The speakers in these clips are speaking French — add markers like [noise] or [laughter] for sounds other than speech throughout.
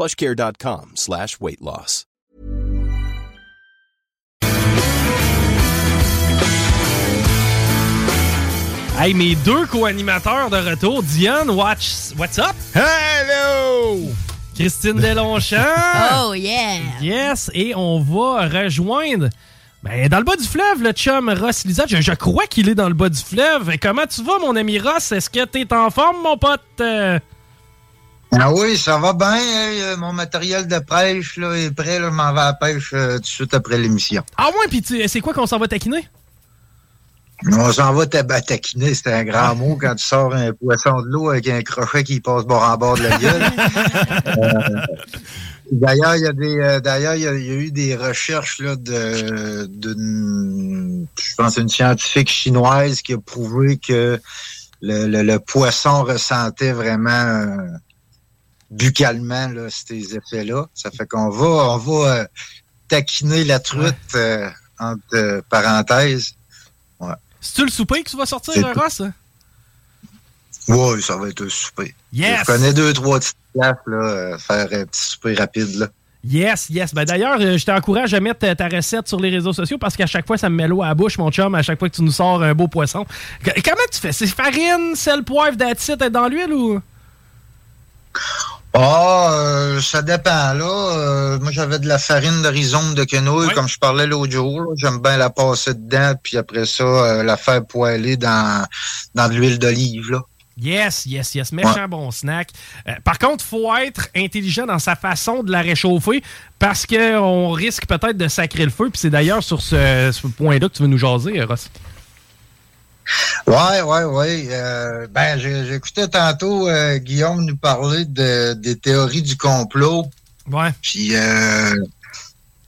plushcare.com slash weight loss. Hey, mes deux co-animateurs de retour, Diane, watch, what's up? Hello! Christine Delonchamp. [laughs] Oh yeah! Yes, et on va rejoindre ben, dans le bas du fleuve, le chum Ross Lizard. Je, je crois qu'il est dans le bas du fleuve. Comment tu vas, mon ami Ross? Est-ce que t'es en forme, mon pote? Ah oui, ça va bien. hey, euh, mon matériel de pêche là, est prêt. Là, je m'en vais à la pêche euh, tout de suite après l'émission. Ah ouais, puis tu- c'est quoi qu'on s'en va taquiner? On s'en va tab- taquiner, c'est un grand mot quand tu sors un poisson de l'eau avec un crochet qui passe bord en bord de la gueule. [laughs] Euh, D'ailleurs, il y a des, euh, d'ailleurs, il y, a- il y a eu des recherches là de, d'une, je pense, une scientifique chinoise qui a prouvé que le, le- le poisson ressentait vraiment buccalement là, ces effets-là. Ça fait qu'on va, on va euh, taquiner la truite euh, entre euh, parenthèses. Ouais. C'est-tu le souper que tu vas sortir. Ross? Ouais, ça va être un souper. Yes! Je connais deux, trois petites places, là, faire un petit souper rapide, là. Yes, yes. Ben d'ailleurs, je t'encourage à mettre ta, recette sur les réseaux sociaux parce qu'à chaque fois, ça me met l'eau à la bouche, mon chum, à chaque fois que tu nous sors un beau poisson. Comment tu fais? C'est farine, sel, poivre, it, dans l'huile ou? Ah, euh, ça dépend, là. Euh, moi, j'avais de la farine de rhizome de quenouille, comme je parlais l'autre jour. J'aime bien la passer dedans, puis après ça, euh, la faire poêler dans, dans de l'huile d'olive, là. Yes, yes, yes. Méchant Ouais. bon snack. Euh, par contre, faut être intelligent dans sa façon de la réchauffer parce qu'on risque peut-être de sacrer le feu. Puis c'est d'ailleurs sur ce, ce point-là que tu veux nous jaser, Ross. Ouais, ouais, ouais. Euh, ben, j'écoutais tantôt euh, Guillaume nous parler de, des théories du complot. Ouais. Puis, euh,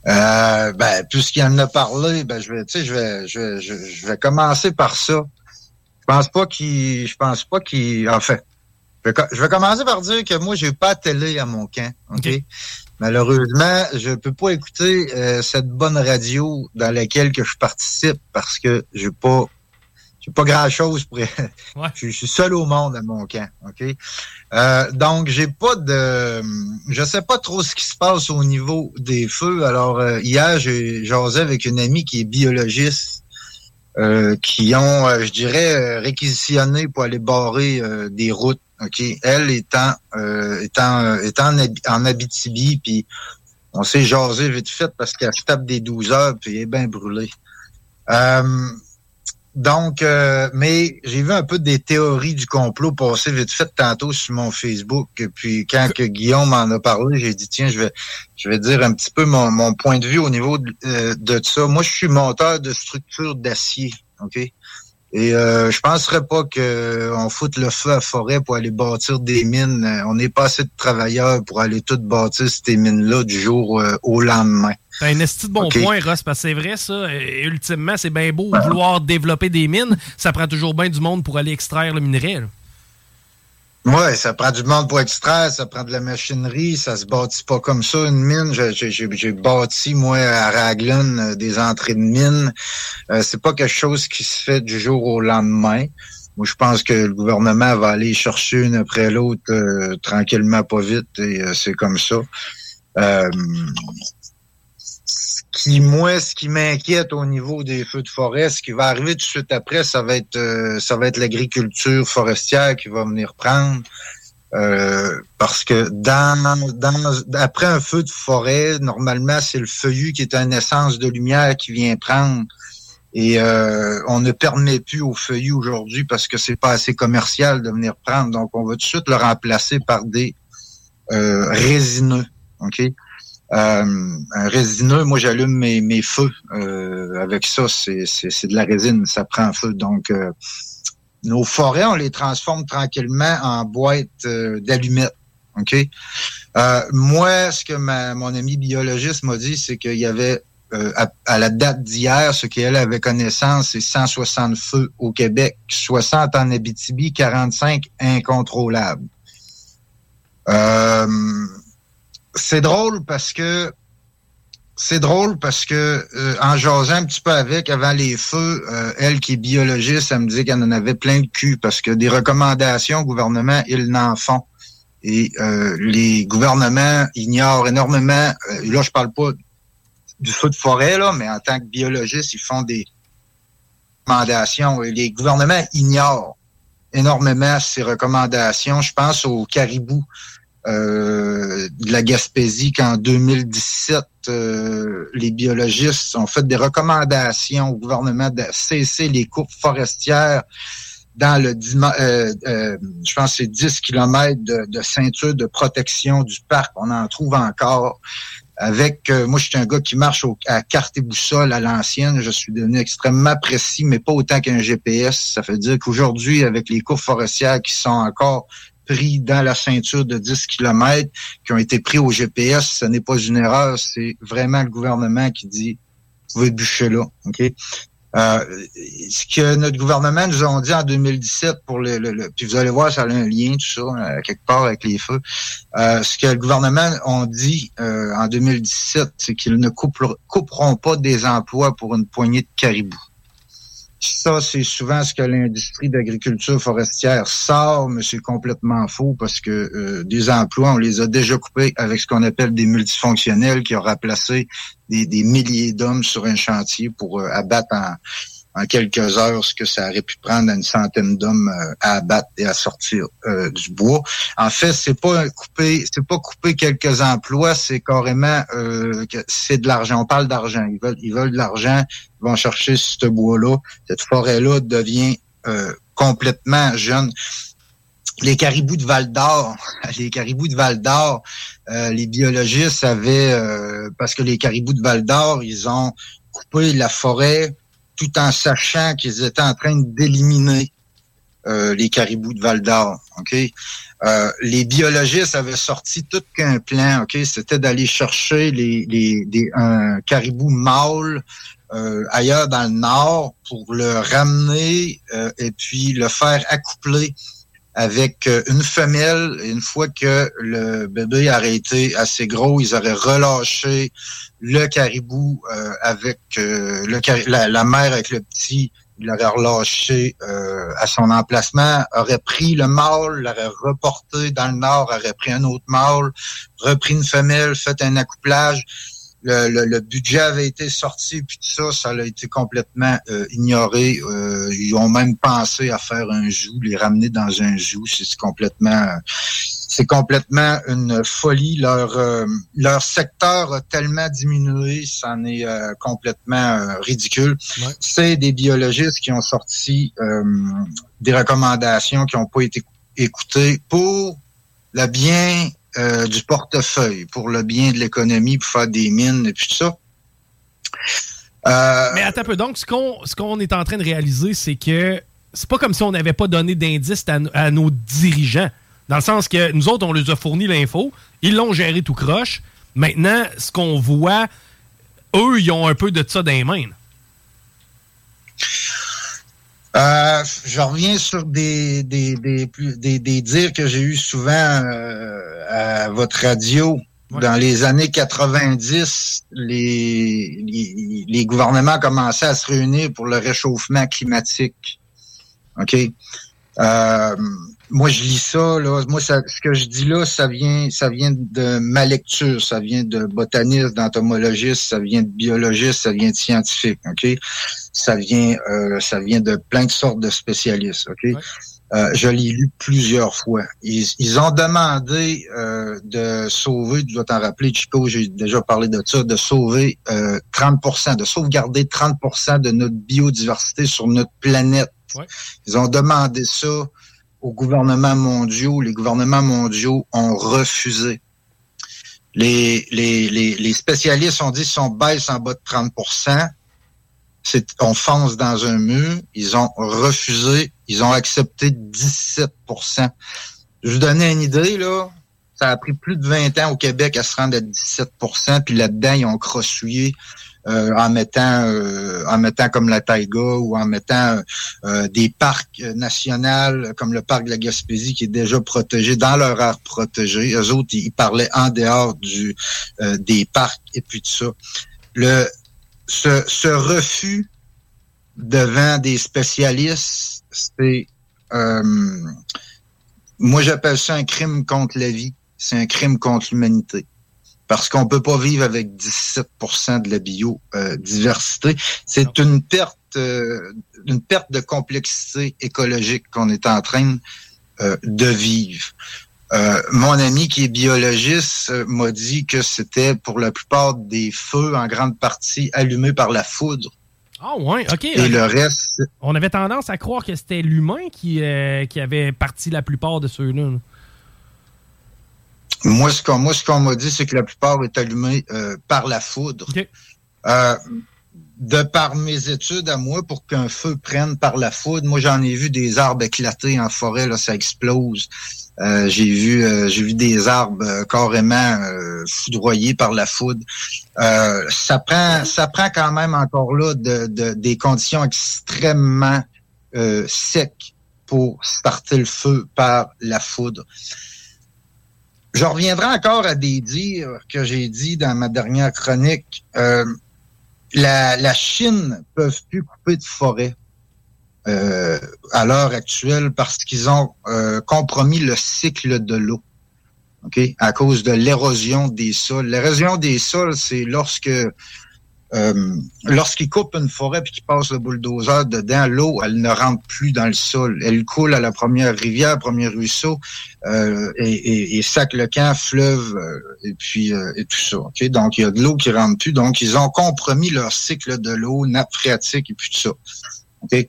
euh, ben, puisqu'il en a parlé, ben, je vais, tu sais, je vais, je vais, je, je vais commencer par ça. Je pense pas qu'il, je pense pas qu'il, enfin, je vais, co- je vais commencer par dire que moi, j'ai pas de télé à mon camp, ok? Malheureusement, je peux pas écouter euh, cette bonne radio dans laquelle que je participe parce que j'ai pas, j'ai pas grand chose pour. [laughs] je, je suis seul au monde à mon camp, ok? Euh, donc j'ai pas de, je sais pas trop ce qui se passe au niveau des feux. Alors euh, hier j'ai jasé avec une amie qui est biologiste. euh, qui ont, euh, je dirais, euh, réquisitionné pour aller barrer euh, des routes. Ok, elle étant euh, étant euh, étant en Abitibi, puis on s'est jasé vite fait parce qu'elle se tape des 12 heures puis elle est bien brûlée. Donc, euh, mais j'ai vu un peu des théories du complot passer vite fait tantôt sur mon Facebook. Puis quand que Guillaume m'en a parlé, j'ai dit tiens, je vais je vais dire un petit peu mon, point de vue au niveau de, euh, de ça. Moi, je suis monteur de structures d'acier, ok? Et euh, je penserais pas que on foute le feu à la forêt pour aller bâtir des mines. Euh, On n'est pas assez de travailleurs pour aller tout bâtir ces mines-là du jour euh, au lendemain. C'est un esti de bon point, Ross, parce que c'est vrai, ça. euh, ultimement, c'est bien beau vouloir développer des mines. Ça prend toujours bien du monde pour aller extraire le minerai. là. Ouais, ça prend du monde pour extraire, ça prend de la machinerie, ça se bâtit pas comme ça, une mine. J'ai- bâti, moi, à Raglan, euh, des entrées de mine. Euh, c'est pas quelque chose qui se fait du jour au lendemain. Moi, je pense que le gouvernement va aller chercher une après l'autre euh, tranquillement, pas vite, et euh, c'est comme ça. Euh, qui, moi, ce qui m'inquiète au niveau des feux de forêt, ce qui va arriver tout de suite après, ça va être, euh, ça va être l'agriculture forestière qui va venir prendre. Euh, parce que dans, dans après un feu de forêt, normalement, c'est le feuillu qui est une essence de lumière qui vient prendre. Et euh, on ne permet plus au feuillu aujourd'hui parce que c'est pas assez commercial de venir prendre. Donc, on va tout de suite le remplacer par des euh, résineux. OK? Euh, un résineux, moi j'allume mes, mes feux euh, avec ça, c'est de la résine, ça prend feu. Donc euh, nos forêts, on les transforme tranquillement en boîtes d'allumettes. OK? moi, ce que mon ami biologiste m'a dit, c'est qu'il y avait à, la date d'hier, ce qu'elle avait connaissance, c'est 160 feux au Québec, 60 en Abitibi, 45 incontrôlables. C'est drôle parce que c'est drôle parce que euh, en jasant un petit peu avec avant les feux, euh, elle qui est biologiste, elle me dit qu'elle en avait plein de cul parce que des recommandations au gouvernement, ils n'en font. Et euh, les gouvernements ignorent énormément. là, je parle pas du feu de forêt, là, mais en tant que biologiste, ils font des recommandations. Et les gouvernements ignorent énormément ces recommandations. Je pense aux caribous euh, de la Gaspésie qu'en 2017, euh, les biologistes ont fait des recommandations au gouvernement de cesser les coupes forestières dans le euh, euh, je pense c'est 10 km de, ceinture de protection du parc. On en trouve encore. Avec moi, je suis un gars qui marche à carte et boussole à l'ancienne. Je suis devenu extrêmement précis, mais pas autant qu'un GPS. Ça veut dire qu'aujourd'hui, avec les coupes forestières qui sont encore pris dans la ceinture de 10 km, qui ont été pris au GPS, ce n'est pas une erreur, c'est vraiment le gouvernement qui dit vous pouvez bûcher là. OK? Euh, ce que notre gouvernement nous a dit en 2017 pour le, le, puis vous allez voir, ça a un lien tout ça euh, quelque part avec les feux. Euh, ce que le gouvernement a dit en 2017, c'est qu'ils ne couperont pas des emplois pour une poignée de caribous. Ça, c'est souvent ce que l'industrie d'agriculture forestière sort, mais c'est complètement faux parce que euh, des emplois, on les a déjà coupés avec ce qu'on appelle des multifonctionnels qui ont remplacé des, milliers d'hommes sur un chantier pour euh, abattre en, en quelques heures ce que ça aurait pu prendre une centaine d'hommes euh, à abattre et à sortir euh, du bois. En fait, c'est pas couper, c'est pas couper quelques emplois, c'est carrément euh, c'est de l'argent. On parle d'argent. Ils veulent, ils veulent de l'argent. Ils vont chercher ce bois-là. Cette forêt-là devient complètement jeune. Les caribous de Val d'Or, [laughs] les caribous de Val d'Or, les biologistes avaient, parce que les caribous de Val d'Or, ils ont coupé la forêt tout en sachant qu'ils étaient en train d'éliminer euh, les caribous de Val d'Or. Euh, les biologistes avaient sorti tout qu'un plan. Ok, c'était d'aller chercher les, les, un caribou mâle euh, ailleurs dans le nord pour le ramener et puis le faire accoupler avec une femelle. Une fois que le bébé aurait été assez gros, ils auraient relâché le caribou euh, avec euh, la, mère avec le petit, il l'aurait relâché euh, à son emplacement, aurait pris le mâle, l'aurait reporté dans le nord, aurait pris un autre mâle, repris une femelle, fait un accouplage. Le, le, budget avait été sorti, puis tout ça, ça a été complètement ignoré. ils ont même pensé à faire un joug, les ramener dans un joug. C'est complètement c'est complètement une folie. Leur euh, leur secteur a tellement diminué, c'en est euh, complètement euh, ridicule. C'est des biologistes qui ont sorti des recommandations qui n'ont pas été écoutées pour le bien du portefeuille, pour le bien de l'économie, pour faire des mines et puis tout ça. Mais attends un peu. Donc, ce qu'on ce qu'on est en train de réaliser, c'est que c'est pas comme si on n'avait pas donné d'indices à nos dirigeants. Dans le sens que nous autres, on les a fourni l'info, ils l'ont géré tout croche. Maintenant, ce qu'on voit, eux, ils ont un peu de ça dans les mains. Euh, je reviens sur des, des, des, des, dires que j'ai eu souvent euh, à votre radio. Dans les années 90, les, les, les, gouvernements commençaient à se réunir pour le réchauffement climatique. OK? Euh, moi, je lis ça, là. Moi, ça, ce que je dis là, ça vient, ça vient de ma lecture, ça vient de botaniste, d'entomologiste, ça vient de biologiste, ça vient de scientifique, OK? Ça vient, euh, ça vient de plein de sortes de spécialistes, OK? Euh, je l'ai lu plusieurs fois. Ils, ont demandé euh, de sauver, tu dois t'en rappeler, Chico, j'ai déjà parlé de ça, de sauver 30% euh, de sauvegarder 30% de notre biodiversité sur notre planète. Ils ont demandé ça aux gouvernements mondiaux. Les gouvernements mondiaux ont refusé. Les, les, les, spécialistes ont dit si on baisse en bas de 30% on fonce dans un mur. Ils ont refusé. Ils ont accepté 17% Je vous donnais une idée, là. Ça a pris plus de 20 ans au Québec à se rendre à 17% puis là-dedans, ils ont crossouillé en mettant euh, en mettant comme la taïga ou en mettant euh, des parcs nationaux comme le parc de la Gaspésie qui est déjà protégé dans leur aire protégée. Eux autres, ils parlaient en dehors du des parcs et puis tout ça. Le ce, ce refus devant des spécialistes, c'est moi j'appelle ça un crime contre la vie, c'est un crime contre l'humanité parce qu'on peut pas vivre avec 17% de la biodiversité. C'est une perte, euh, une perte de complexité écologique qu'on est en train euh, de vivre. Euh, mon ami qui est biologiste m'a dit que c'était pour la plupart des feux en grande partie allumés par la foudre. Ah ouais, ok. Et le reste. On avait tendance à croire que c'était l'humain qui, qui avait parti la plupart de ceux-là. Moi, ce qu'on moi, ce qu'on m'a dit, c'est que la plupart est allumée euh, par la foudre. Euh, de par mes études à moi, pour qu'un feu prenne par la foudre, moi j'en ai vu des arbres éclater en forêt, là, ça explose. Euh, j'ai vu j'ai vu des arbres carrément foudroyés par la foudre. ça prend ça prend quand même encore là de, de des conditions extrêmement secs pour starter le feu par la foudre. Je reviendrai encore à des dires que j'ai dit dans ma dernière chronique. Euh, la, la Chine peut plus couper de forêt euh, à l'heure actuelle parce qu'ils ont euh, compromis le cycle de l'eau. OK? À cause de l'érosion des sols. L'érosion des sols, c'est lorsque euh, lorsqu'il coupe une forêt puis qu'il passe le bulldozer dedans, l'eau, elle ne rentre plus dans le sol. Elle coule à la première rivière, premier ruisseau, euh, et, et, sac le camp, fleuve, euh, et puis et tout ça. Donc, il y a de l'eau qui rentre plus. Donc, ils ont compromis leur cycle de l'eau, nappe phréatique et puis tout ça.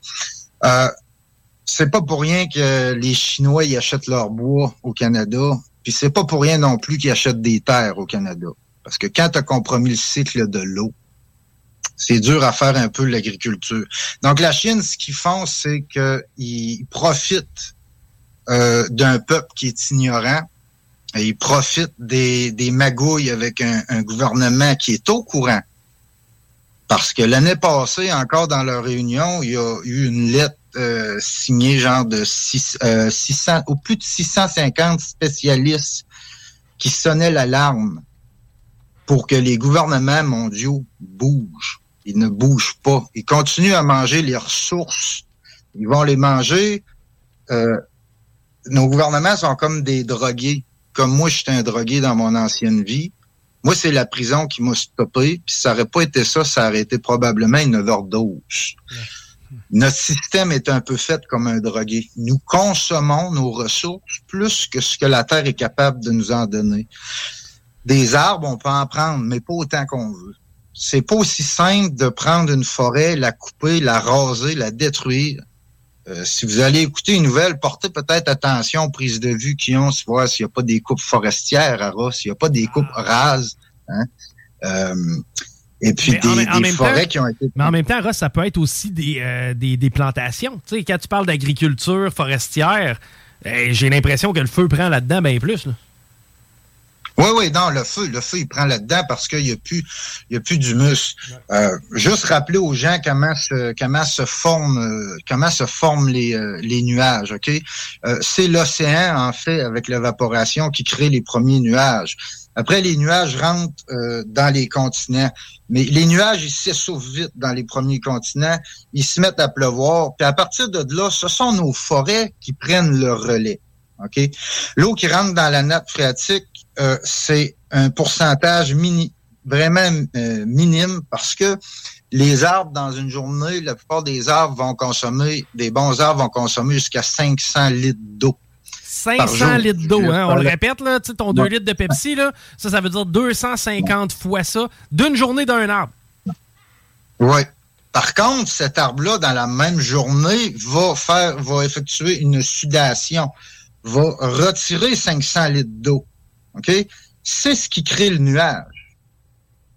C'est pas pour rien que les Chinois y achètent leur bois au Canada, puis c'est pas pour rien non plus qu'ils achètent des terres au Canada. Parce que quand tu as compromis le cycle de l'eau, c'est dur à faire un peu l'agriculture. Donc la Chine, ce qu'ils font, c'est qu'ils profitent euh, d'un peuple qui est ignorant. Et ils profitent des, des magouilles avec un, gouvernement qui est au courant. Parce que l'année passée, encore dans leur réunion, il y a eu une lettre euh, signée genre de 600 euh, ou plus de 650 spécialistes qui sonnaient l'alarme pour que les gouvernements mondiaux bougent. Ils ne bougent pas. Ils continuent à manger les ressources. Ils vont les manger. Euh, nos gouvernements sont comme des drogués. Comme moi, j'étais un drogué dans mon ancienne vie. Moi, c'est la prison qui m'a stoppé. Puis ça n'aurait pas été ça, ça aurait été probablement une overdose. Notre système est un peu fait comme un drogué. Nous consommons nos ressources plus que ce que la Terre est capable de nous en donner. Des arbres, on peut en prendre, mais pas autant qu'on veut c'est pas aussi simple de prendre une forêt, la couper, la raser, la détruire. Euh, si vous allez écouter une nouvelle, portez peut-être attention aux prises de vue qui ont, voir s'il n'y a pas des coupes forestières à Ross, s'il n'y a pas des coupes ah. rases. Hein? Euh, et puis des, forêts qui ont été... Mais en même temps, Ross, ça peut être aussi des, euh, des, des, plantations. Tu sais, quand tu parles d'agriculture forestière, j'ai l'impression que le feu prend là-dedans bien plus. Là. Oui, oui, non, le feu, le feu, il prend là-dedans parce qu'il n'y a plus, il y a plus d'humus. Euh, juste rappeler aux gens comment se, comment se forment, euh, comment se forment les, euh, les nuages, ok? Euh, C'est l'océan en fait avec l'évaporation qui crée les premiers nuages. Après, les nuages rentrent dans les continents. Mais les nuages, ils s'essoufflent vite dans les premiers continents. Ils se mettent à pleuvoir. Puis à partir de là, ce sont nos forêts qui prennent le relais. L'eau qui rentre dans la nappe phréatique, euh, c'est un pourcentage mini, vraiment euh, minime parce que les arbres, dans une journée, la plupart des arbres vont consommer, des bons arbres vont consommer jusqu'à 500 litres d'eau. 500 litres d'eau, hein? On le répète, là, ton 2 litres de Pepsi, là, ça, ça veut dire 250 fois ça d'une journée d'un arbre. Oui. Par contre, cet arbre-là, dans la même journée, va faire, va effectuer une sudation, va retirer 500 litres d'eau. OK? C'est ce qui crée le nuage.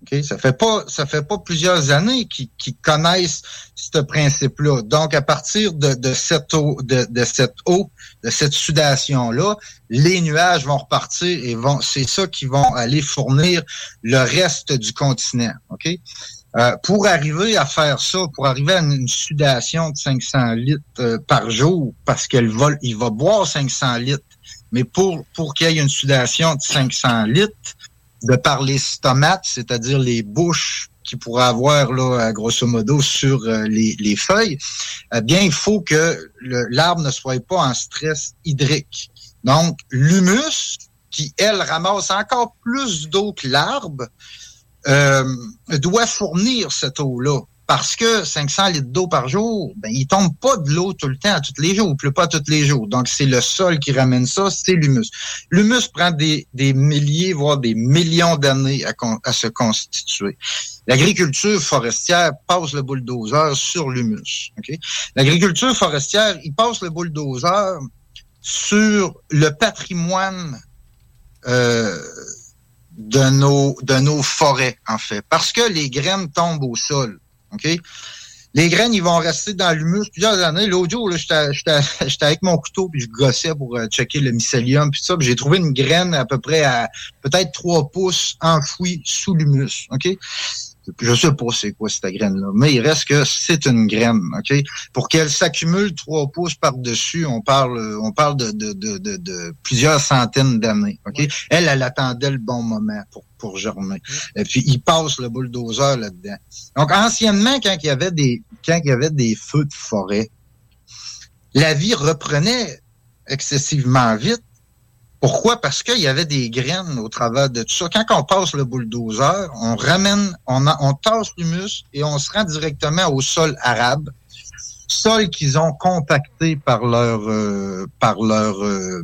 Okay? Ça fait pas, ça fait pas plusieurs années qu'ils connaissent ce principe-là. Donc, à partir de, de cette eau, de, de, cette eau, de cette sudation-là, les nuages vont repartir et vont, c'est ça qui vont aller fournir le reste du continent. OK? Euh, pour arriver à faire ça, pour arriver à une sudation de 500 litres euh, par jour, parce qu'il va, boire 500 litres, mais pour, qu'il y ait une sudation de 500 litres, de par les stomates, c'est-à-dire les bouches qu'il pourrait avoir là, grosso modo sur euh, les, les, feuilles, eh bien, il faut que l'arbre ne soit pas en stress hydrique. Donc, l'humus, qui, elle, ramasse encore plus d'eau que l'arbre, euh, doit fournir cette eau-là. Parce que 500 litres d'eau par jour, ben, il tombe pas de l'eau tout le temps, tous les jours, il pleut pas tous les jours. Donc, c'est le sol qui ramène ça, c'est l'humus. L'humus prend des, des milliers, voire des millions d'années à, à se constituer. L'agriculture forestière passe le bulldozer sur l'humus. L'agriculture forestière, il passe le bulldozer sur le patrimoine euh, de nos de nos forêts en fait. Parce que les graines tombent au sol OK? Les graines ils vont rester dans l'humus plusieurs années. L'autre jour [laughs] j'étais avec mon couteau puis je gossais pour euh, checker le mycélium puis ça j'ai trouvé une graine à peu près à peut-être trois pouces enfouie sous l'humus OK? Je sais pas c'est quoi cette graine-là, mais il reste que c'est une graine, OK? Pour qu'elle s'accumule trois pouces par-dessus, on parle on parle de, de, de, de, plusieurs centaines d'années, OK? Elle, elle attendait le bon moment pour, pour germer. Et puis, il passe le bulldozer là-dedans. Donc, anciennement, quand il y avait des quand il y avait des feux de forêt, la vie reprenait excessivement vite pourquoi? Parce qu'il y avait des graines au travers de tout ça. Quand on passe le bulldozer, on ramène, on, a, tasse l'humus et on se rend directement au sol arabe, sol qu'ils ont compacté par leur, euh, euh,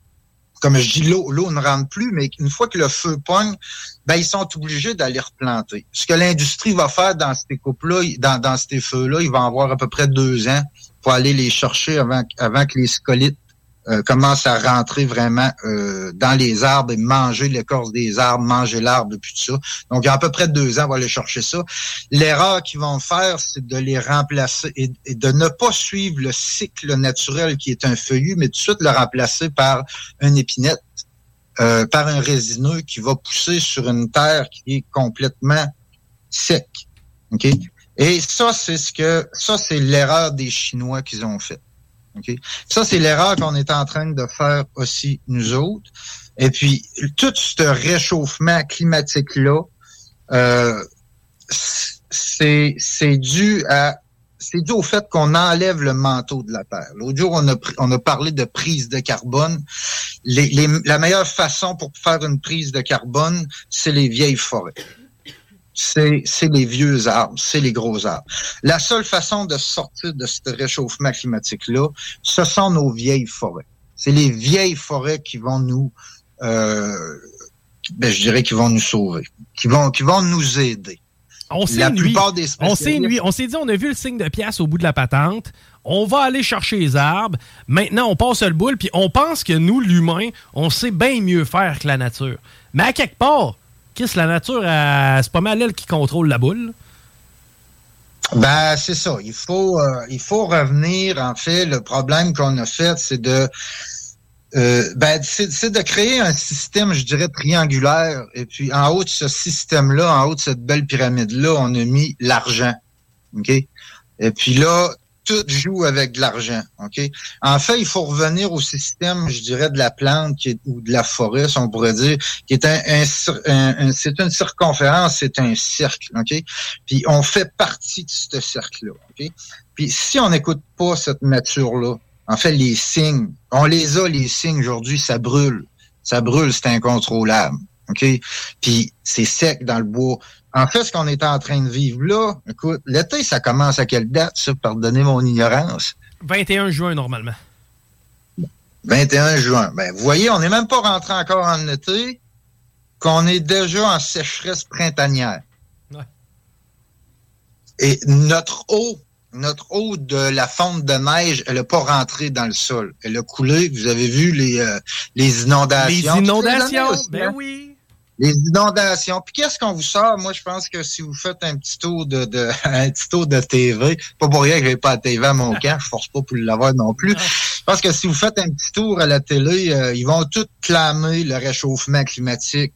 comme je dis, l'eau, l'eau ne rentre plus, mais une fois que le feu pogne, ben, ils sont obligés d'aller replanter. Ce que l'industrie va faire dans ces coupes-là, dans, dans ces feux-là, ils vont avoir à peu près deux ans pour aller les chercher avant, avant que les scolites euh, commencent à rentrer vraiment euh, dans les arbres et manger l'écorce des arbres, manger l'arbre, puis tout ça. Donc, il y a à peu près deux ans, on va aller chercher ça. L'erreur qu'ils vont faire, c'est de les remplacer et, de ne pas suivre le cycle naturel qui est un feuillu, mais tout de suite le remplacer par une épinette, euh, par un résineux qui va pousser sur une terre qui est complètement sec. Et ça, c'est ce que ça, c'est l'erreur des Chinois qu'ils ont fait. Ça, c'est l'erreur qu'on est en train de faire aussi nous autres. Et puis, tout ce réchauffement climatique-là, euh, c'est dû à c'est dû au fait qu'on enlève le manteau de la Terre. L'autre jour, on a, on a parlé de prise de carbone. Les, la meilleure façon pour faire une prise de carbone, c'est les vieilles forêts. C'est les vieux arbres, c'est les gros arbres. La seule façon de sortir de ce réchauffement climatique-là, ce sont nos vieilles forêts. C'est les vieilles forêts qui vont nous, euh, ben, je dirais, qui vont nous sauver, qui vont, qui vont nous aider. On s'est on s'est on s'est dit, on a vu le signe de pièce au bout de la patente. On va aller chercher les arbres. Maintenant, on passe le boule, puis on pense que nous, l'humain, on sait bien mieux faire que la nature. Mais à quelque part, qu'est-ce la nature, c'est pas mal elle qui contrôle la boule. Ben, c'est ça. Il faut, euh, il faut revenir. En fait, le problème qu'on a fait, c'est de euh, ben, c'est de créer un système, je dirais, triangulaire. Et puis, en haut de ce système-là, en haut de cette belle pyramide-là, on a mis l'argent. OK? Et puis là, tout joue avec de l'argent. OK? En fait, il faut revenir au système, je dirais, de la plante ou de la forêt, si on pourrait dire, qui est un, un, c'est une circonférence, c'est un cercle. OK? Puis on fait partie de ce cercle-là. Puis si on n'écoute pas cette nature-là, en fait, les signes, on les a, les signes aujourd'hui, ça brûle. Ça brûle, c'est incontrôlable. OK? Puis c'est sec dans le bois. En fait, ce qu'on est en train de vivre là, écoute, l'été, ça commence à quelle date, ça? Pardonnez mon ignorance? 21 juin, normalement. 21 juin. Ben, vous voyez, on n'est même pas rentré encore en été, qu'on est déjà en sécheresse printanière. Ouais. Et notre eau notre eau de la fonte de neige, elle n'a pas rentré dans le sol. Elle a coulé. Vous avez vu les, euh, les inondations. Les inondations, ben hein? oui. Les inondations. Puis qu'est-ce qu'on vous sort? Moi, je pense que si vous faites un petit tour de, de [laughs] un petit tour de TV, pas pour rien que j'ai pas la TV à mon [laughs] camp, je force pas pour l'avoir non plus. Je pense que si vous faites un petit tour à la télé, euh, ils vont tous clamer le réchauffement climatique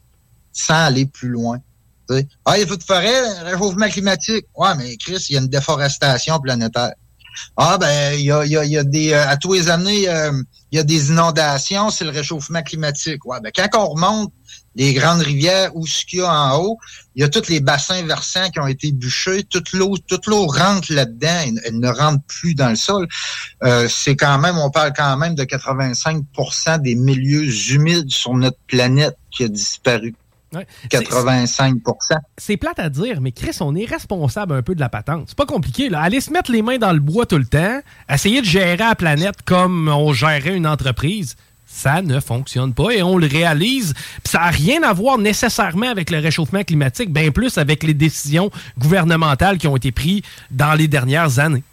sans aller plus loin. Ah, il y a de forêt, réchauffement climatique. Ouais, mais Chris, il y a une déforestation planétaire. Ah, ben, il y a, y, a, y a, des. Euh, à tous les années, euh, il y a des inondations, c'est le réchauffement climatique. Ouais, ben, quand on remonte les grandes rivières ou ce qu'il y a en haut, il y a tous les bassins versants qui ont été bûchés, toute l'eau, toute l'eau rentre là-dedans, elle, ne rentre plus dans le sol. Euh, c'est quand même, on parle quand même de 85% des milieux humides sur notre planète qui a disparu. 85% C'est plate à dire, mais Chris, on est responsable un peu de la patente. C'est pas compliqué. Là. Aller se mettre les mains dans le bois tout le temps, essayer de gérer la planète comme on gérerait une entreprise, ça ne fonctionne pas et on le réalise. ça n'a rien à voir nécessairement avec le réchauffement climatique, bien plus avec les décisions gouvernementales qui ont été prises dans les dernières années.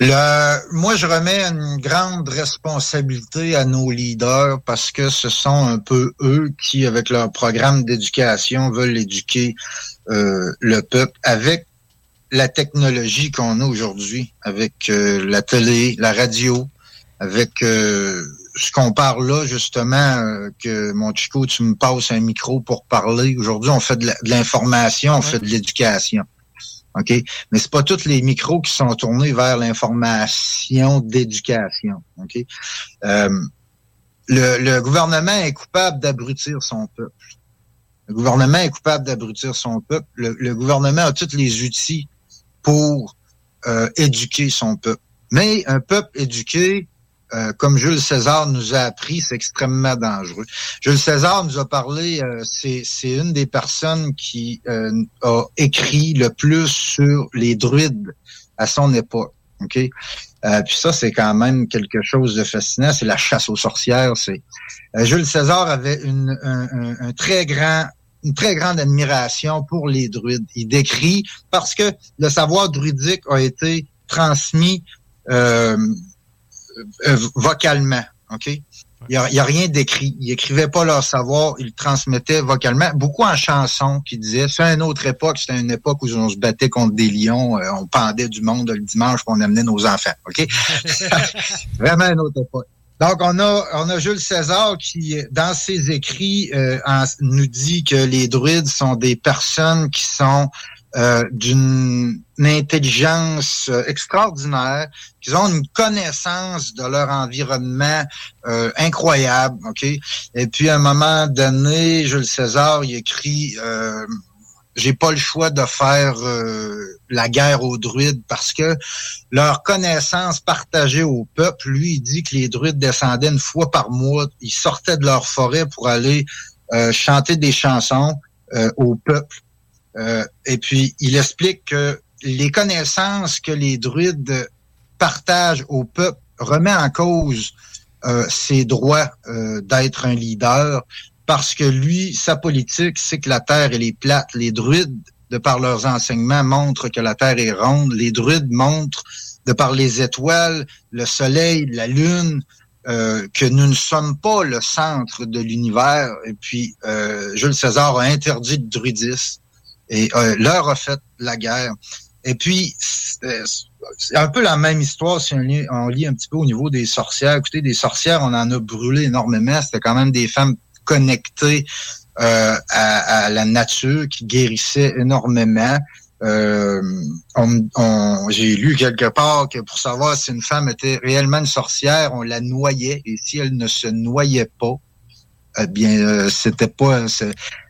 Moi, je remets une grande responsabilité à nos leaders parce que ce sont un peu eux qui, avec leur programme d'éducation, veulent éduquer euh, le peuple avec la technologie qu'on a aujourd'hui, avec euh, la télé, la radio, avec euh, ce qu'on parle là, justement, que mon Chico, tu me passes un micro pour parler. Aujourd'hui, on fait de l'information, on fait de l'éducation. OK? Mais c'est pas tous les micros qui sont tournés vers l'information d'éducation. OK? Euh, le, gouvernement est coupable d'abrutir son peuple. Le gouvernement est coupable d'abrutir son peuple. Le, gouvernement a tous les outils pour euh, éduquer son peuple. Mais un peuple éduqué, euh, comme Jules César nous a appris, c'est extrêmement dangereux. Jules César nous a parlé, euh, c'est une des personnes qui euh, a écrit le plus sur les druides à son époque. Ok, puis ça c'est quand même quelque chose de fascinant. C'est la chasse aux sorcières. C'est Jules César avait une, un, très grande admiration pour les druides. Il décrit parce que le savoir druidique a été transmis euh, euh, vocalement. OK? Il n'y a, a, rien d'écrit. Ils écrivaient pas leur savoir, ils le transmettaient vocalement. Beaucoup en chansons qui disaient, c'est une autre époque, c'était une époque où on se battait contre des lions, euh, on pendait du monde le dimanche, on amenait nos enfants. OK? [laughs] Vraiment une autre époque. Donc, on a, on a Jules César qui, dans ses écrits, euh, nous dit que les druides sont des personnes qui sont euh, d'une intelligence euh, extraordinaire, qu'ils ont une connaissance de leur environnement euh, incroyable, ok? Et puis à un moment donné, Jules César, il écrit j'ai pas le choix de faire la guerre aux druides parce que leur connaissance partagée au peuple, lui, il dit que les druides descendaient une fois par mois, ils sortaient de leur forêt pour aller chanter des chansons euh, au peuple. Euh, et puis, il explique que les connaissances que les druides partagent au peuple remet en cause euh, ses droits euh, d'être un leader parce que lui, sa politique, c'est que la Terre, elle est plate. Les druides, de par leurs enseignements, montrent que la Terre est ronde. Les druides montrent, de par les étoiles, le Soleil, la Lune, euh, que nous ne sommes pas le centre de l'univers. Et puis, euh, Jules César a interdit le druidisme et euh, leur a fait la guerre. Et puis, c'est un peu la même histoire si on lit, on lit un petit peu au niveau des sorcières. Écoutez, des sorcières, on en a brûlé énormément. C'était quand même des femmes connectées euh, à, à, la nature qui guérissaient énormément. Euh, on, J'ai lu quelque part que pour savoir si une femme était réellement une sorcière, on la noyait. Et si elle ne se noyait pas, eh bien, euh, c'était pas.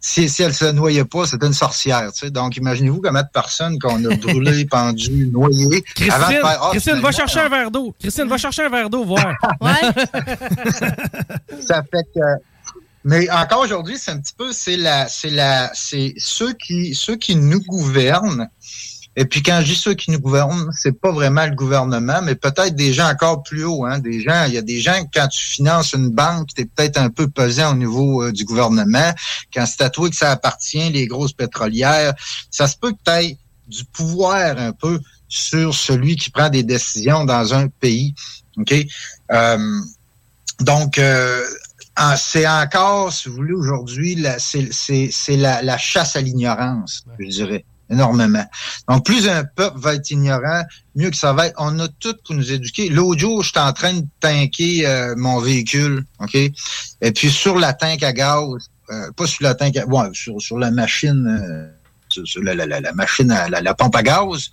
Si, si elle se noyait pas, c'était une sorcière. Tu sais. Donc, imaginez-vous combien de personnes qu'on a brûlées, [laughs] pendues, noyées. Christine, ah, Christine va chercher un verre d'eau. Christine, va chercher un verre d'eau, voir. [laughs] Ça fait que. Mais encore aujourd'hui, c'est un petit peu, c'est la, c'est la, c'est ceux qui, ceux qui nous gouvernent et puis quand je dis ceux qui nous gouvernent, c'est pas vraiment le gouvernement, mais peut-être des gens encore plus hauts. Hein, des gens, il y a des gens quand tu finances une banque, tu es peut-être un peu pesant au niveau euh, du gouvernement. Quand c'est à toi que ça appartient, les grosses pétrolières, ça se peut que tu aies du pouvoir un peu sur celui qui prend des décisions dans un pays. OK? Euh, donc, euh, c'est encore, si vous voulez, aujourd'hui, c'est la, la chasse à l'ignorance, je dirais énormément. Donc, plus un peuple va être ignorant, mieux que ça va être. On a tout pour nous éduquer. L'autre jour, j'étais en train de tanker euh, mon véhicule, OK? Et puis, sur la tank à gaz, euh, pas sur la tank à... Ouais, sur, sur la machine... Euh, sur la, la, la, machine, à, la, pompe à gaz,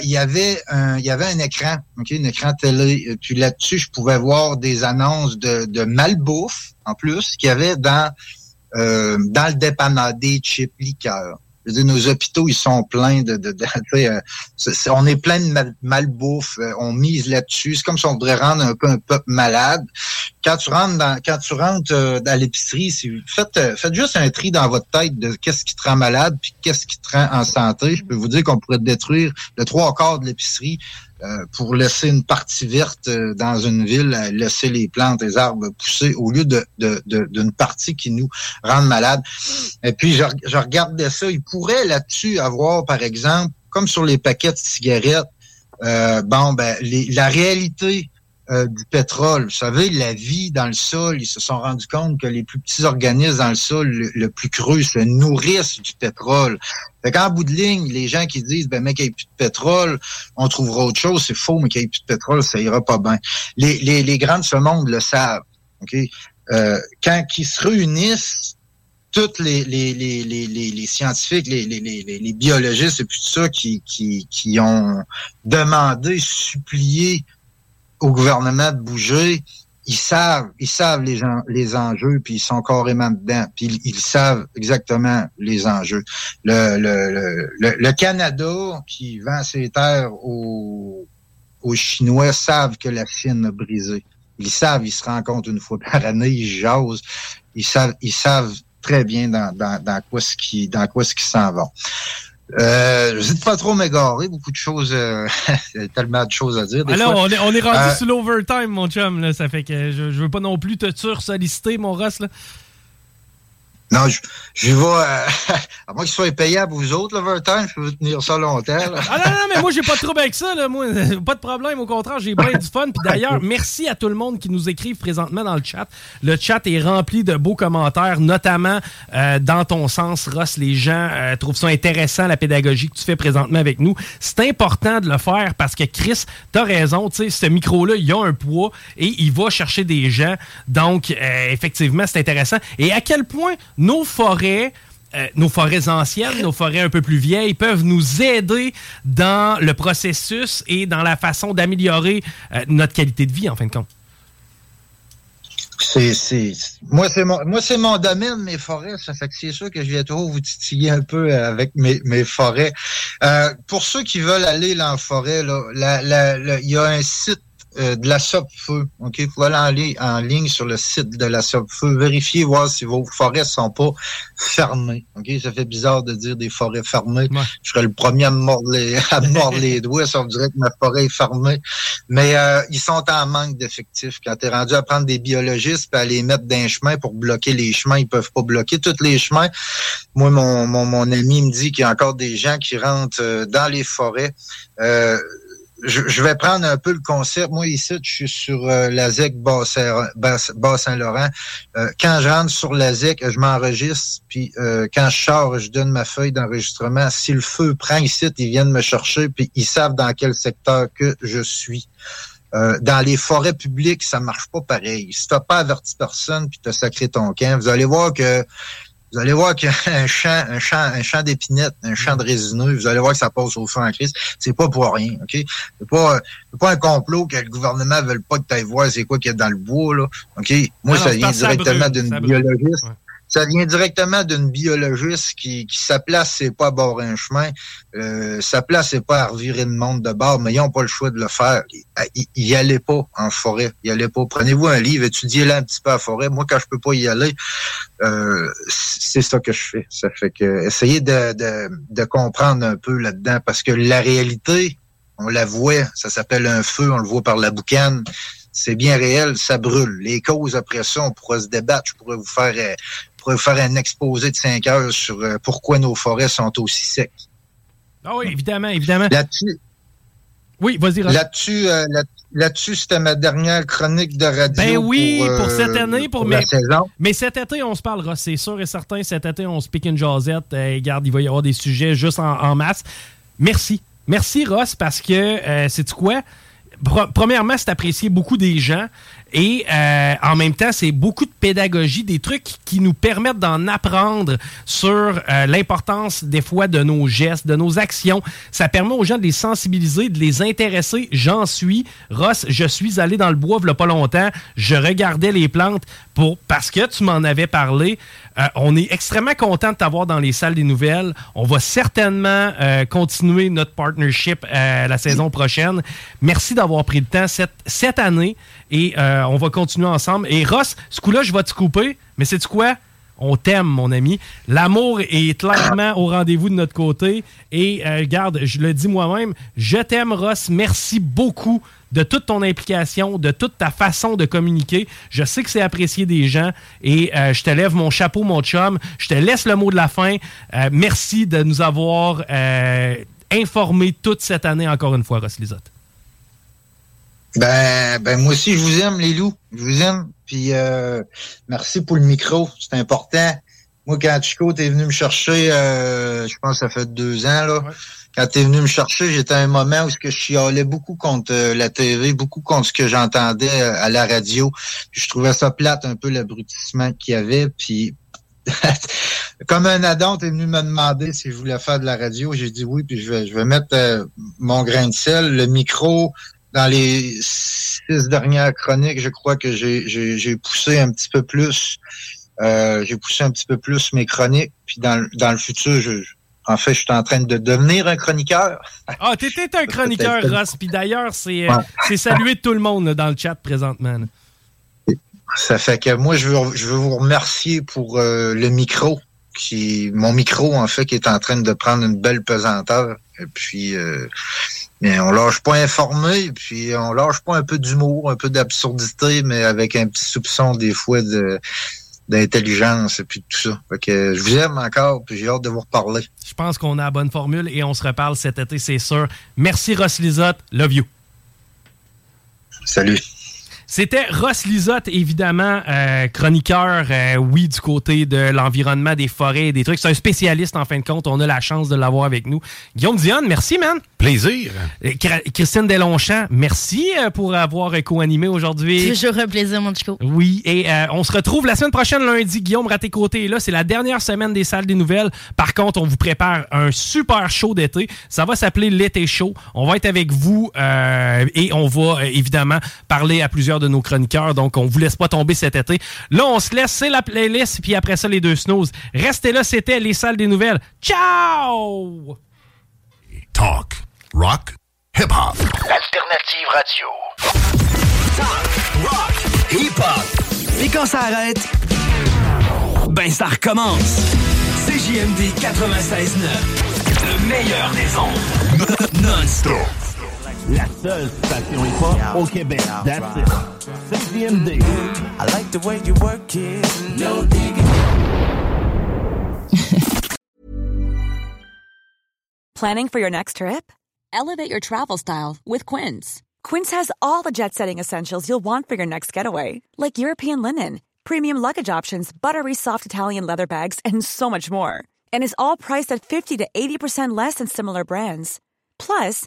il y avait un, il y avait un écran, ok, un écran télé. Puis là-dessus, je pouvais voir des annonces de, de malbouffe en plus qu'il y avait dans dans le dépanneur des chips liqueurs nos hôpitaux, ils sont pleins de... de, [laughs] euh, on est plein de malbouffe, euh, on mise là-dessus. C'est comme si on voudrait rendre un peu un peuple malade. Quand tu rentres dans, quand tu rentres euh, dans l'épicerie, faites, faites juste un tri dans votre tête de qu'est-ce qui te rend malade puis qu'est-ce qui te rend en santé. Je peux vous dire qu'on pourrait détruire le trois quarts de l'épicerie euh, pour laisser une partie verte euh, dans une ville, euh, laisser les plantes, les arbres pousser au lieu de d'une de, partie qui nous rend malades. Et puis je, je regardais ça, il pourrait là-dessus avoir, par exemple, comme sur les paquets de cigarettes, bon ben la réalité euh, du pétrole. Vous savez, la vie dans le sol, ils se sont rendus compte que les plus petits organismes dans le sol, le, plus creux, se nourrissent du pétrole. Fait qu'en bout de ligne, les gens qui disent, ben, mec, il n'y a plus de pétrole, on trouvera autre chose, c'est faux, mais qu'il n'y ait plus de pétrole, ça ira pas bien. Les, les, les grands de ce monde le savent. OK? Euh, quand ils se réunissent, tous les, les, les, les, les scientifiques, les, les, les, les biologistes et puis tout ça qui, qui, qui ont demandé, supplié au gouvernement de bouger, ils savent, ils savent les, les enjeux, puis ils sont carrément dedans, puis ils, savent exactement les enjeux. Le, le, le, le, Canada qui vend ses terres aux, aux Chinois savent que la Chine a brisé. Ils savent, ils se rencontrent une fois par année, ils jasent, ils savent, ils savent très bien dans, dans, dans quoi ce qui dans quoi ce qui s'en vont. Euh, je ne pas trop m'égarer, beaucoup de choses, euh, [laughs] tellement de choses à dire. Alors, on est, on est rendu euh, sur l'overtime, mon chum, là, ça fait que je, je veux pas non plus te sursolliciter, mon Ross, là. Non, je, je vais. Euh, [laughs] à moins qu'il soit payable vous autres, l'overtime, je peux tenir ça longtemps. Ah non, non, mais moi, j'ai pas de trouble avec ça. Là, moi, [laughs] pas de problème. Au contraire, j'ai bien du fun. Puis d'ailleurs, merci à tout le monde qui nous écrive présentement dans le chat. Le chat est rempli de beaux commentaires, notamment euh, dans ton sens, Ross. Les gens euh, trouvent ça intéressant, la pédagogie que tu fais présentement avec nous. C'est important de le faire parce que Chris, t'as raison. Tu sais, ce micro-là, il a un poids et il va chercher des gens. Donc, effectivement, c'est intéressant. Et à quel point nos forêts, euh, nos forêts anciennes, nos forêts un peu plus vieilles peuvent nous aider dans le processus et dans la façon d'améliorer euh, notre qualité de vie, en fin de compte. C'est, moi, c'est mon, moi, c'est mon domaine, mes forêts. Ça fait que c'est sûr que je viens toujours vous titiller un peu avec mes, forêts. Euh, pour ceux qui veulent aller dans la forêt, là, il y a un site euh, de la Feu. OK? Vous aller en, en, ligne sur le site de la Feu. Vérifiez, voir si vos forêts sont pas fermées. OK? Ça fait bizarre de dire des forêts fermées. Je serais le premier à me mordre les, [laughs] à me mordre les doigts si on dirait que ma forêt est fermée. Mais euh, ils sont en manque d'effectifs. Quand tu es rendu à prendre des biologistes et à les mettre dans chemin pour bloquer les chemins, ils peuvent pas bloquer tous les chemins. Moi, mon, mon, mon ami me dit qu'il y a encore des gens qui rentrent euh, dans les forêts. Euh, je, vais prendre un peu le concept. Moi, ici, je suis sur euh, la ZEC Bas-Saint-Laurent. Euh, quand je rentre sur la ZEC, je m'enregistre. Puis euh, quand je sors, je donne ma feuille d'enregistrement. Si le feu prend ici, ils viennent me chercher. Puis ils savent dans quel secteur que je suis. dans les forêts publiques, ça marche pas pareil. Si t'as pas averti personne puis t'as sacré ton camp, vous allez voir que vous allez voir qu'il y a un champ, un champ, un champ d'épinettes, un champ de résineux. Vous allez voir que ça passe au fond en crise. C'est pas pour rien, OK? C'est pas, pas un complot que le gouvernement ne veut pas que tu ailles voir c'est quoi qu'il y a dans le bois, là. OK? Moi, ça vient directement d'une biologiste ça vient directement d'une biologiste qui, qui sa place, c'est pas à bord un chemin. Euh, sa place, c'est pas à revirer le monde de bord, mais ils n'ont pas le choix de le faire. Y allaient pas en forêt. Ils allaient pas. Prenez-vous un livre, étudiez-le un petit peu en forêt. Moi, quand je peux pas y aller, euh, c'est ça que je fais. Ça fait que essayez de, de, de comprendre un peu là-dedans, parce que la réalité, on la voit, ça s'appelle un feu, on le voit par la boucane c'est bien réel, ça brûle. Les causes après ça, on pourra se débattre. Je pourrais vous faire faire un exposé de cinq heures sur euh, pourquoi nos forêts sont aussi secs. Ah oui, évidemment, évidemment. Là-dessus. Oui, vas-y, Là-dessus, euh, là-dessus, c'était ma dernière chronique de radio. Ben oui, pour, cette euh, année, pour, mes... saison. Mais cet été, on se parlera, c'est sûr et certain. Cet été, on se pique une jasette. regarde, il va y avoir des sujets juste en, masse. Merci. Merci, Ross, parce que, c'est quoi? Premièrement, c'est apprécié beaucoup des gens. Et euh, en même temps, c'est beaucoup de pédagogie, des trucs qui nous permettent d'en apprendre sur euh, l'importance des fois de nos gestes, de nos actions. Ça permet aux gens de les sensibiliser, de les intéresser. J'en suis. Ross, je suis allé dans le bois il pas longtemps. Je regardais les plantes pour parce que tu m'en avais parlé. Euh, on est extrêmement content de t'avoir dans les salles des nouvelles. On va certainement euh, continuer notre partnership euh, la saison prochaine. Merci d'avoir pris le temps cette, année et on va continuer ensemble. Et Ross, ce coup-là, je vais te couper, mais c'est quoi? On t'aime, mon ami. L'amour est clairement au rendez-vous de notre côté. Et regarde, je le dis moi-même, je t'aime, Ross. Merci beaucoup de toute ton implication, de toute ta façon de communiquer. Je sais que c'est apprécié des gens et euh, je te lève mon chapeau, mon chum. Je te laisse le mot de la fin. Euh, merci de nous avoir euh, informés toute cette année, encore une fois, Ross Lisotte. Ben, ben, moi aussi, je vous aime, les loups. Je vous aime. Puis, merci pour le micro. C'est important. Moi, quand Chico est venu me chercher, je pense que ça fait deux ans, là quand tu es venu me chercher, j'étais à un moment où je chialais beaucoup contre euh, la TV, beaucoup contre ce que j'entendais euh, à la radio. je trouvais ça plate un peu l'abrutissement qu'il y avait. Puis [laughs] comme un adon, tu es venu me demander si je voulais faire de la radio. J'ai dit oui, puis je vais, je vais mettre euh, mon grain de sel, le micro. Dans les six dernières chroniques, je crois que j'ai poussé un petit peu plus. J'ai poussé un petit peu plus mes chroniques. Puis dans, dans le futur, je, en fait, je suis en train de devenir un chroniqueur. Ah, t'étais un [laughs] chroniqueur, Ross. Puis d'ailleurs, c'est euh, salué de tout le monde dans le chat présentement. Ça fait que moi, je veux, je veux vous remercier pour euh, le micro. Qui, mon micro, en fait, qui est en train de prendre une belle pesanteur. Et puis, euh, mais on lâche pas informé, puis on lâche pas un peu d'humour, un peu d'absurdité, mais avec un petit soupçon des fois de d'intelligence et puis tout ça. Fait que je vous aime encore, puis j'ai hâte de vous reparler. Je pense qu'on a la bonne formule et on se reparle cet été, c'est sûr. Merci Ross Lisotte. Love you. Salut. C'était Ross Lisotte, évidemment, euh, chroniqueur, euh, oui, du côté de l'environnement, des forêts, des trucs. C'est un spécialiste, en fin de compte. On a la chance de l'avoir avec nous. Guillaume Dionne, merci, man. Plaisir. Euh, Christine Delonchamp, merci pour avoir co-animé aujourd'hui. Toujours un plaisir, mon chico. Oui, et on se retrouve la semaine prochaine, lundi. Guillaume Raté-Côté est là. C'est la dernière semaine des salles des nouvelles. Par contre, on vous prépare un super show d'été. Ça va s'appeler l'été chaud. On va être avec vous et on va évidemment parler à plusieurs de nos chroniqueurs. Donc, on vous laisse pas tomber cet été. Là, on se laisse. C'est la playlist. Puis après ça, les deux snooze. Restez là. C'était les salles des nouvelles. Ciao! Talk. Rock. Hip-hop. alternative radio. Talk. Rock. Hip-hop. Et quand ça arrête, ben ça recommence. CJMD 96.9. Le meilleur des ondes. Non-stop. La seule station hip-hop au Québec. That's it. CJMD. I like the way you work it. No digging. [laughs] Planning for your next trip? Elevate your travel style with Quince. Quince has all the jet setting essentials you'll want for your next getaway, like European linen, premium luggage options, buttery soft Italian leather bags, and so much more. And is all priced at 50 to 80% less than similar brands. Plus,